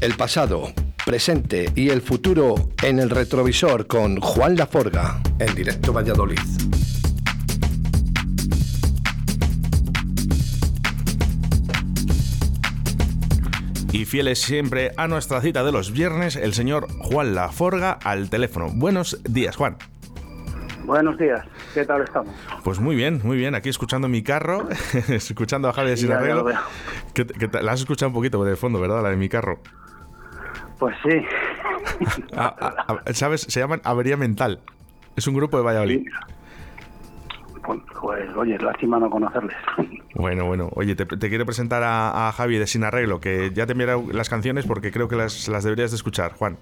El pasado, presente y el futuro en el retrovisor con Juan Laforga en directo Valladolid. Y fieles siempre a nuestra cita de los viernes, el señor Juan Laforga al teléfono. Buenos días, Juan. Buenos días, ¿qué tal estamos? Pues muy bien, muy bien. Aquí escuchando mi carro, escuchando a Javier Sin Arreglo. la has escuchado un poquito de fondo, ¿verdad? La de mi carro. Pues sí. ¿Sabes? Se llaman Avería Mental. Es un grupo de Valladolid. Pues, pues, oye, lástima no conocerles. Bueno, bueno. Oye, te, quiero presentar a, Javi de Sin Arreglo, que ya te enviaré las canciones porque creo que las, las deberías de escuchar, Juan.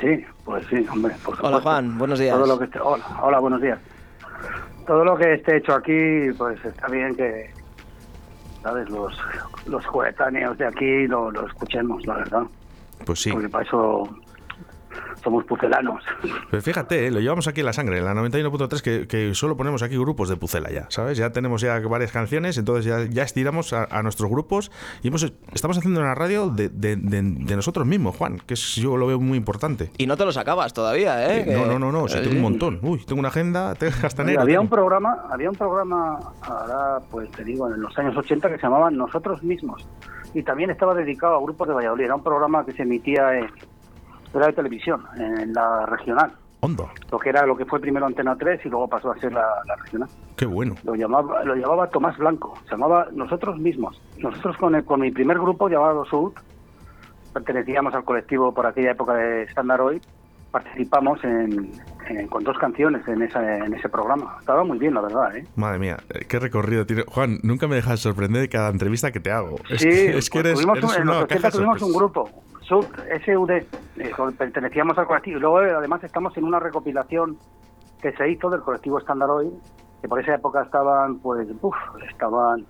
Sí, pues sí, hombre. hola Juan, buenos días. hola, hola, buenos días. Todo lo que esté hecho aquí, pues está bien que, ¿sabes? Los, los coetáneos de aquí lo, lo escuchemos, la verdad. Pues sí. Porque para eso somos pucelanos. Pero fíjate, eh, lo llevamos aquí en la sangre, en la 91.3, que, que solo ponemos aquí grupos de pucela ya, ¿sabes? Ya tenemos ya varias canciones, entonces ya, ya estiramos a, nuestros grupos y hemos, estamos haciendo una radio de, de, de, nosotros mismos, Juan, que es, yo lo veo muy importante. Y no te los acabas todavía, ¿eh? no, no, no, no, tengo un montón. Uy, tengo una agenda, hasta enero. Había un programa, había un programa, ahora pues te digo, en los años 80 que se llamaba Nosotros Mismos y también estaba dedicado a grupos de Valladolid. Era un programa que se emitía en, era de televisión, en la regional. Hondo. Lo que era lo que fue primero Antena 3 y luego pasó a ser la, regional. Qué bueno. Lo llamaba, lo llamaba Tomás Blanco, se llamaba nosotros mismos. Nosotros con, el, con mi primer grupo llamado Sud, pertenecíamos al colectivo por aquella época de Standard Hoy, participamos en, con dos canciones en, esa, en ese programa. Estaba muy bien, la verdad. ¿eh? Madre mía, eh, qué recorrido tiene. Juan, nunca me dejas sorprender de cada entrevista que te hago. Sí, es que, eres, tuvimos, eres en los 80 tuvimos un grupo, SUD, SUD, eh, pertenecíamos al colectivo. Y luego, eh, además, estamos en una recopilación que se hizo del colectivo Estándar Hoy, que por esa época estaban, pues, uf, estaban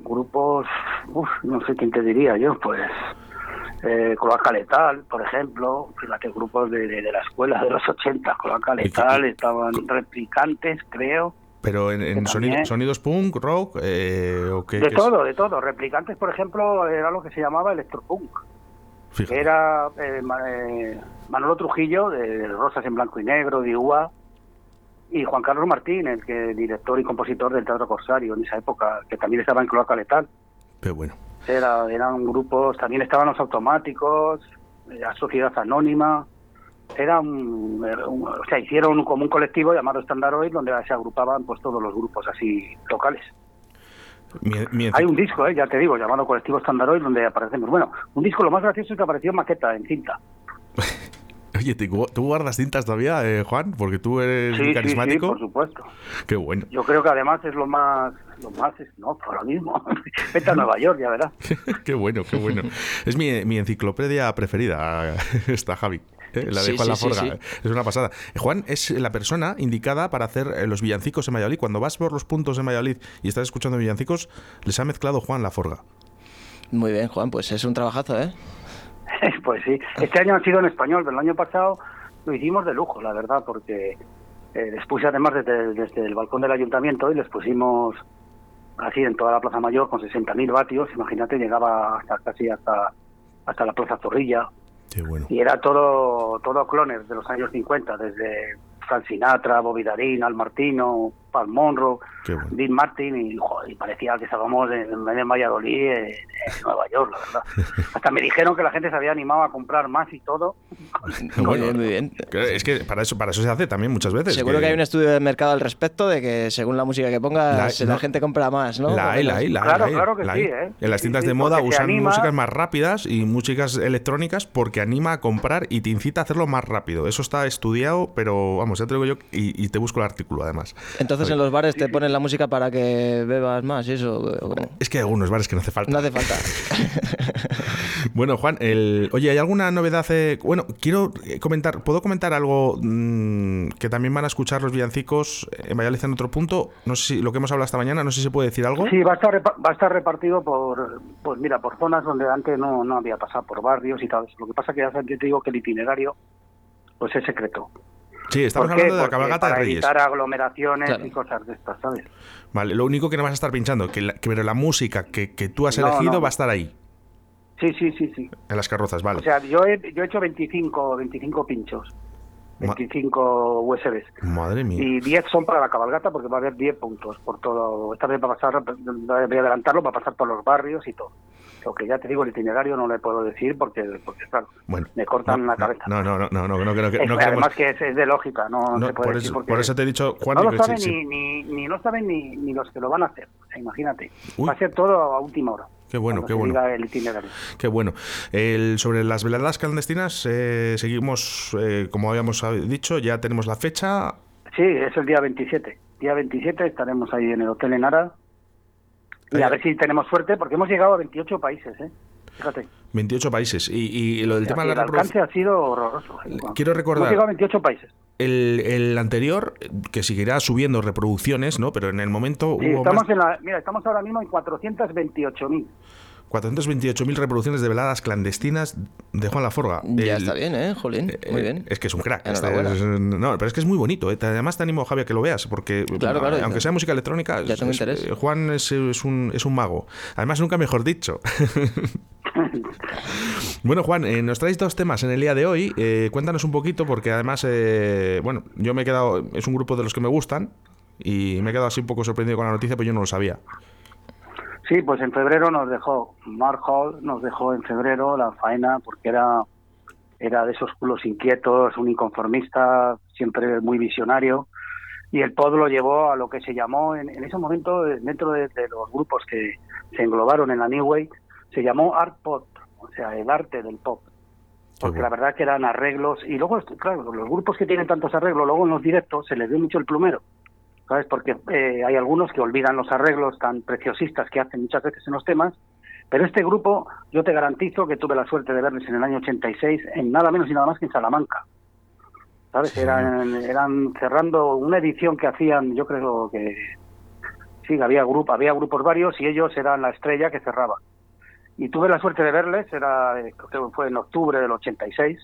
grupos, uf, no sé quién te diría yo, pues, eh, Cloaca Letal, por ejemplo, fíjate, grupos de, de, la escuela de los 80, Cloaca Letal, estaban replicantes, creo. Pero en, sonidos punk, rock, eh, ¿o qué, De todo, de todo. Replicantes, por ejemplo, era lo que se llamaba electropunk. Era eh, eh, Manolo Trujillo, de Rosas en Blanco y Negro, de UA, y Juan Carlos Martín, el que director y compositor del Teatro Corsario en esa época, que también estaba en Cloaca Letal. Qué bueno. Era, eran grupos, también estaban los automáticos, la Sociedad Anónima, era un, o sea, hicieron como un colectivo llamado Standard Oil donde se agrupaban pues todos los grupos así locales. Hay un disco, eh, ya te digo, llamado Colectivo Standard Oil donde aparecemos. Bueno, un disco lo más gracioso es que apareció maqueta, en cinta. Oye, ¿tú guardas cintas todavía, eh, Juan? Porque tú eres carismático. Sí, por supuesto. Qué bueno. Yo creo que además es lo más, lo más, no, ahora mismo. Vete a Nueva York, ya verás. qué bueno, qué bueno. Es mi, mi enciclopedia preferida, esta Javi. ¿eh? la de Juan Laforga. Es una pasada. Juan es la persona indicada para hacer eh, los villancicos en Valladolid. Cuando vas por los puntos en Valladolid y estás escuchando villancicos, les ha mezclado Juan Laforga. Muy bien, Juan, pues es un trabajazo, ¿eh? pues sí. Este año ha sido en español, pero el año pasado lo hicimos de lujo, la verdad, porque eh, después además desde, desde, el balcón del ayuntamiento y les pusimos así en toda la Plaza Mayor con 60.000 vatios, imagínate, llegaba hasta casi hasta hasta la Plaza Zorrilla, y era todo, todo clones de los años 50, desde Frank Sinatra, Bobby Darin, Al Martino, Paul Monroe, Dean Martin, y, parecía que estábamos en, en Valladolid, en, Nueva York, la verdad. Hasta me dijeron que la gente se había animado a comprar más y todo. muy bien, muy bien. Es que para eso, para eso se hace también muchas veces. Seguro que... hay un estudio de mercado al respecto de que según la música que pongas, la, gente compra más, ¿no? La hay, la hay, la Claro, claro que sí, ¿eh? En las tiendas de moda usan músicas más rápidas y músicas electrónicas porque anima a comprar y te incita a hacerlo más rápido. Eso está estudiado, pero vamos, ya te digo yo y, y te busco el artículo además. Entonces en los bares te ponen la música para que bebas más y eso. Es que hay algunos bares que no hace falta. No hace falta. bueno, Juan, el... oye, ¿hay alguna novedad? Eh? Bueno, quiero comentar, ¿puedo comentar algo mm, que también van a escuchar los villancicos en Valladolid en otro punto? No sé si lo que hemos hablado esta mañana, no sé si se puede decir algo. Sí, va a estar, va a estar repartido por, pues mira, por zonas donde antes no, no había pasado, por barrios y tal. Lo que pasa que ya te digo que el itinerario pues es secreto. Sí, estamos hablando de la cabalgata de Reyes. Para evitar aglomeraciones y cosas de estas, ¿sabes? Vale, lo único que no vas a estar pinchando, que la, pero la música que, que tú has elegido va a estar ahí. Sí, sí, sí, sí. En las carrozas, vale. O sea, yo he, yo he hecho 25, 25 pinchos. 25 USBs. Madre mía. Y 10 son para la cabalgata porque va a haber 10 puntos por todo. Esta vez va a pasar, voy a adelantarlo, va a pasar por los barrios y todo. Lo que ya te digo, el itinerario no le puedo decir porque, porque claro, bueno, me cortan la cabeza. No, no, no, no, no, no, no, no Además que es, de lógica, no, se puede por, decir eso, porque por eso te he dicho, Juan, no lo saben ni, ni, ni, no saben ni, ni los que lo van a hacer. O sea, imagínate, va a ser todo a última hora. Qué bueno, qué bueno. El itinerario. Qué bueno. El, sobre las veladas clandestinas, eh, seguimos, eh, como habíamos dicho, ya tenemos la fecha. Sí, es el día 27. Día 27 estaremos ahí en el Hotel Enara. Y a ver si tenemos suerte, porque hemos llegado a 28 países, ¿eh? Fíjate. 28 países. Y, lo del tema de la El alcance ha sido horroroso. ¿eh? Quiero recordar. Hemos llegado a 28 países. El, el, anterior, que seguirá subiendo reproducciones, ¿no? Pero en el momento sí, estamos en la, Mira, estamos ahora mismo en 428.000. 428.000 reproducciones de veladas clandestinas de Juan Laforga. Ya está bien, ¿eh, Jolín? Eh, muy bien. Es que es un crack. Este no, pero es que es muy bonito. ¿eh? Además te animo, Javier, a que lo veas, porque claro, claro, aunque sea música electrónica, ya tengo interés. Juan es, es, un, es un mago. Además, nunca mejor dicho. bueno, Juan, eh, nos traéis dos temas en el día de hoy. Eh, cuéntanos un poquito, porque además, eh, bueno, yo me he quedado, es un grupo de los que me gustan y me he quedado así un poco sorprendido con la noticia, pero yo no lo sabía. Sí, pues en febrero nos dejó, Mark Hall nos dejó en febrero la faena porque era, era de esos culos inquietos, un inconformista, siempre muy visionario. Y el pod lo llevó a lo que se llamó en, ese momento, dentro de, los grupos que se englobaron en la New Wave, se llamó Art Pop, o sea, el arte del pop. Porque la verdad que eran arreglos, y luego, claro, los grupos que tienen tantos arreglos, luego en los directos se les dio mucho el plumero. ¿Sabes? Porque eh, hay algunos que olvidan los arreglos tan preciosistas que hacen muchas veces en los temas, pero este grupo yo te garantizo que tuve la suerte de verles en el año 86 en nada menos y nada más que en Salamanca. ¿Sabes? Eran, eran cerrando una edición que hacían, yo creo que sí, había grupo, había grupos varios y ellos eran la estrella que cerraba. Y tuve la suerte de verles, era eh, creo que fue en octubre del 86,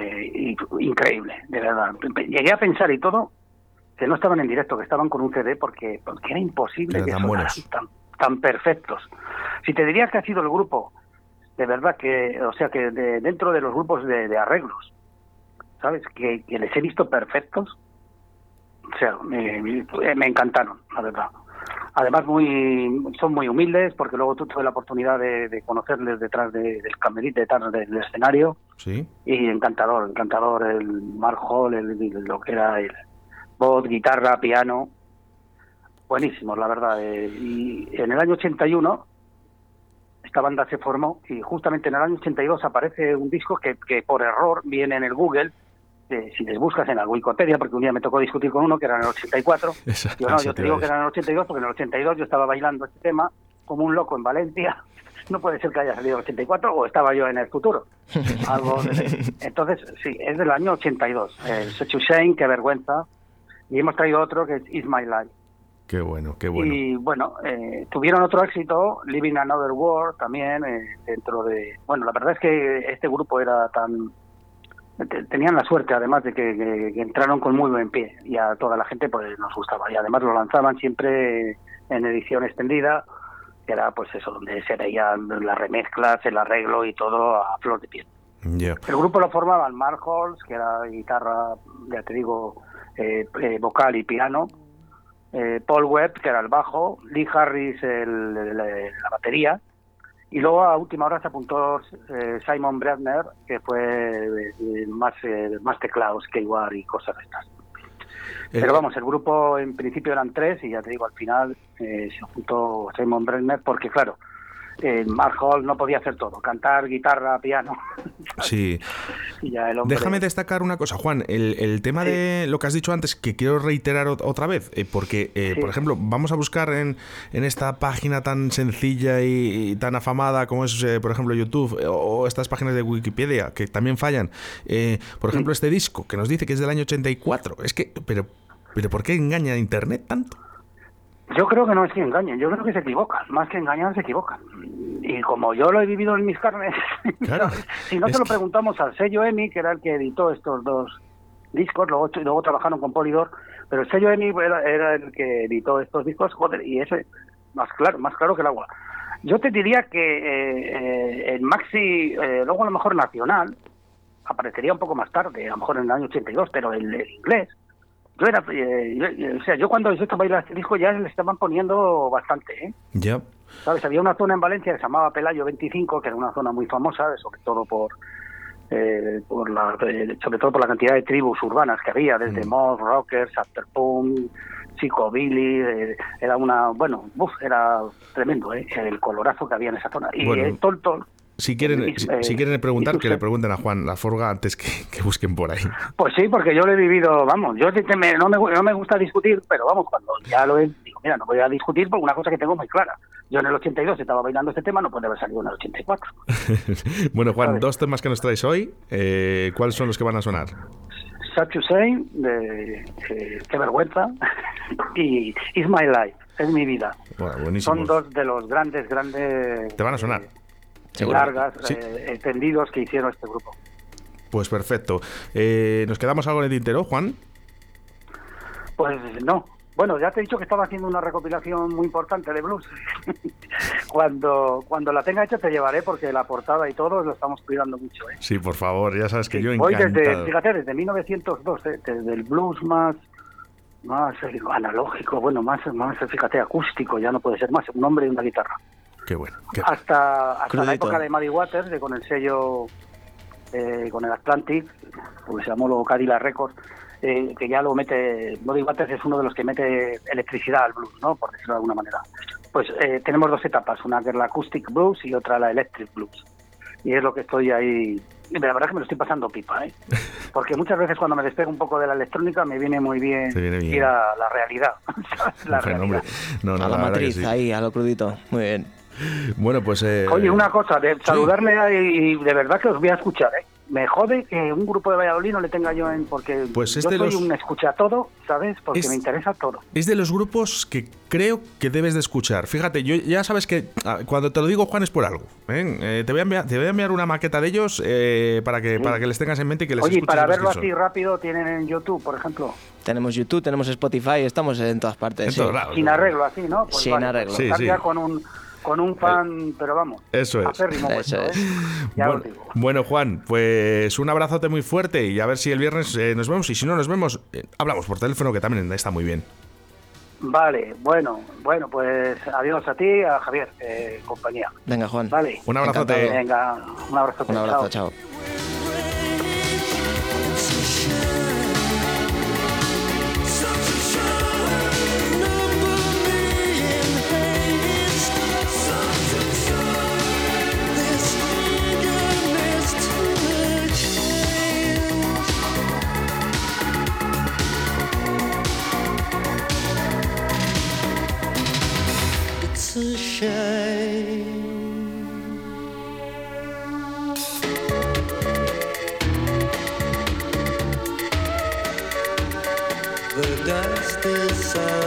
eh, y, increíble, de verdad. Llegué a pensar y todo que no estaban en directo, que estaban con un CD porque, porque era imposible que tan, tan, tan, perfectos. Si te diría que ha sido el grupo, de verdad que, o sea, que dentro de los grupos de, arreglos, ¿sabes? Que, les he visto perfectos, o sea, me, me, encantaron, la verdad. Además, muy son muy humildes, porque luego tú tuve la oportunidad de, conocerles detrás del camerito, detrás del escenario. Sí. Y encantador, encantador el Mark Hall, el, lo que era el, voz, guitarra, piano, buenísimos, la verdad. Eh, y en el año 81 esta banda se formó y justamente en el año 82 aparece un disco que, que por error viene en el Google. Eh, si les buscas en la Wikipedia, porque un día me tocó discutir con uno que era en el 84. yo no, yo te digo que era en el 82 porque en el 82 yo estaba bailando este tema como un loco en Valencia. No puede ser que haya salido en el 84 o estaba yo en el futuro. Algo Entonces, sí, es del año 82. El Such Shame, qué vergüenza, y hemos traído otro que es Is My Life. Qué bueno, qué bueno. Y bueno, eh, tuvieron otro éxito, Living Another World también, eh, dentro de... Bueno, la verdad es que este grupo era tan... Tenían la suerte además de que, entraron con muy buen pie y a toda la gente pues nos gustaba y además lo lanzaban siempre en edición extendida que era pues eso donde se veían las remezclas, el arreglo y todo a flor de piel. El grupo lo formaban Mark Halls, que era guitarra, ya te digo, vocal y piano, eh, Paul Webb, que era el bajo, Lee Harris, el, la batería, y luego a última hora se apuntó Simon Bradner, que fue más, más teclados, keyword y cosas de estas. Pero vamos, el grupo en principio eran tres y ya te digo, al final se apuntó Simon Bradner porque, claro, eh, Mark Hall no podía hacer todo, cantar, guitarra, piano. Sí. Déjame destacar una cosa, Juan, el, tema de lo que has dicho antes, que quiero reiterar otra vez, eh, porque, eh, por ejemplo, vamos a buscar en, en esta página tan sencilla y, tan afamada como es, por ejemplo, YouTube o estas páginas de Wikipedia, que también fallan. por ejemplo, este disco, que nos dice que es del año 84. Es que, pero, pero ¿por qué engaña a Internet tanto? Yo creo que no es que engañen, yo creo que se equivocan, más que engañar se equivocan. Y como yo lo he vivido en mis carnes, si no se lo preguntamos al sello EMI, que era el que editó estos dos discos, luego, luego trabajaron con Polydor, pero el sello EMI era, el que editó estos discos, joder, y ese más claro, más claro que el agua. Yo te diría que eh, el Maxi, luego a lo mejor nacional, aparecería un poco más tarde, a lo mejor en el año 82, pero el, el inglés. Yo era, o sea, yo cuando yo estaba bailando este disco ya le estaban poniendo bastante, ¿eh? Ya. ¿Sabes? Había una zona en Valencia que se llamaba Pelayo 25, que era una zona muy famosa, sobre todo por eh, por la, eh, sobre todo por la cantidad de tribus urbanas que había, desde mm. Moss, Rockers, Afterpunk, Psychobilly, eh, era una, bueno, era tremendo eh, el colorazo que había en esa zona. Y bueno. Toltol, si quieren, si, quieren preguntar, que le pregunten a Juan La Forga antes que, que, busquen por ahí. Pues sí, porque yo lo he vivido, vamos, yo no, me, no me gusta discutir, pero vamos, cuando ya lo he, digo, mira, no voy a discutir por una cosa que tengo muy clara. Yo en el 82 estaba bailando este tema, no puede haber salido en el 84. bueno, Juan, dos temas que nos traes hoy, eh, ¿cuáles son los que van a sonar? Say, de Qué vergüenza, y It's My Life, es mi vida. son dos de los grandes, grandes... Te van a sonar. Eh, largas, eh, entendidos que hicieron este grupo. Pues perfecto. Eh, ¿Nos quedamos algo en el tintero, Juan? Pues no. Bueno, ya te he dicho que estaba haciendo una recopilación muy importante de blues. cuando, cuando la tenga hecha te llevaré porque la portada y todo lo estamos cuidando mucho. ¿eh? Sí, por favor, ya sabes que yo Voy desde, fíjate, desde 1902, ¿eh? desde el blues más más analógico, bueno, más, más, fíjate, acústico, ya no puede ser más, un hombre y una guitarra. Qué bueno. Hasta, hasta la época de Muddy Waters, de con el sello, eh, con el Atlantic, pues se llamó luego Cadillac Records, eh, que ya lo mete, Muddy Waters es uno de los que mete electricidad al blues, ¿no? Por decirlo de alguna manera. Pues eh, tenemos dos etapas, una que es la Acoustic Blues y otra la Electric Blues. Y es lo que estoy ahí y la verdad es que me lo estoy pasando pipa, ¿eh? Porque muchas veces cuando me despego un poco de la electrónica me viene muy bien, ir a la realidad. la realidad. No, a la, matriz, ahí, a lo crudito. Muy bien. Bueno, pues... Eh, Oye, una cosa, de saludarle y, de verdad que os voy a escuchar, ¿eh? Me jode que un grupo de Valladolid no le tenga yo en... Porque pues yo soy un escucha todo, ¿sabes? Porque me interesa todo. Es de los grupos que creo que debes de escuchar. Fíjate, yo ya sabes que ah, cuando te lo digo, Juan, es por algo. ¿eh? Eh, te, voy a enviar, te voy a enviar una maqueta de ellos para, que, para que les tengas en mente y que les Oye, para verlo así rápido, ¿tienen en YouTube, por ejemplo? Tenemos YouTube, tenemos Spotify, estamos en todas partes. Sin arreglo, así, ¿no? Pues Sin arreglo. Sí, sí. con un con un fan, pero vamos. Eso es. Eso ¿eh? bueno, Juan, pues un abrazote muy fuerte y a ver si el viernes eh, nos vemos y si no nos vemos, eh, hablamos por teléfono que también está muy bien. Vale, bueno, bueno, pues adiós a ti, a Javier, compañía. Venga, Juan. Vale. Un abrazote. Venga, un abrazo. Un abrazo, chao. The dust is out.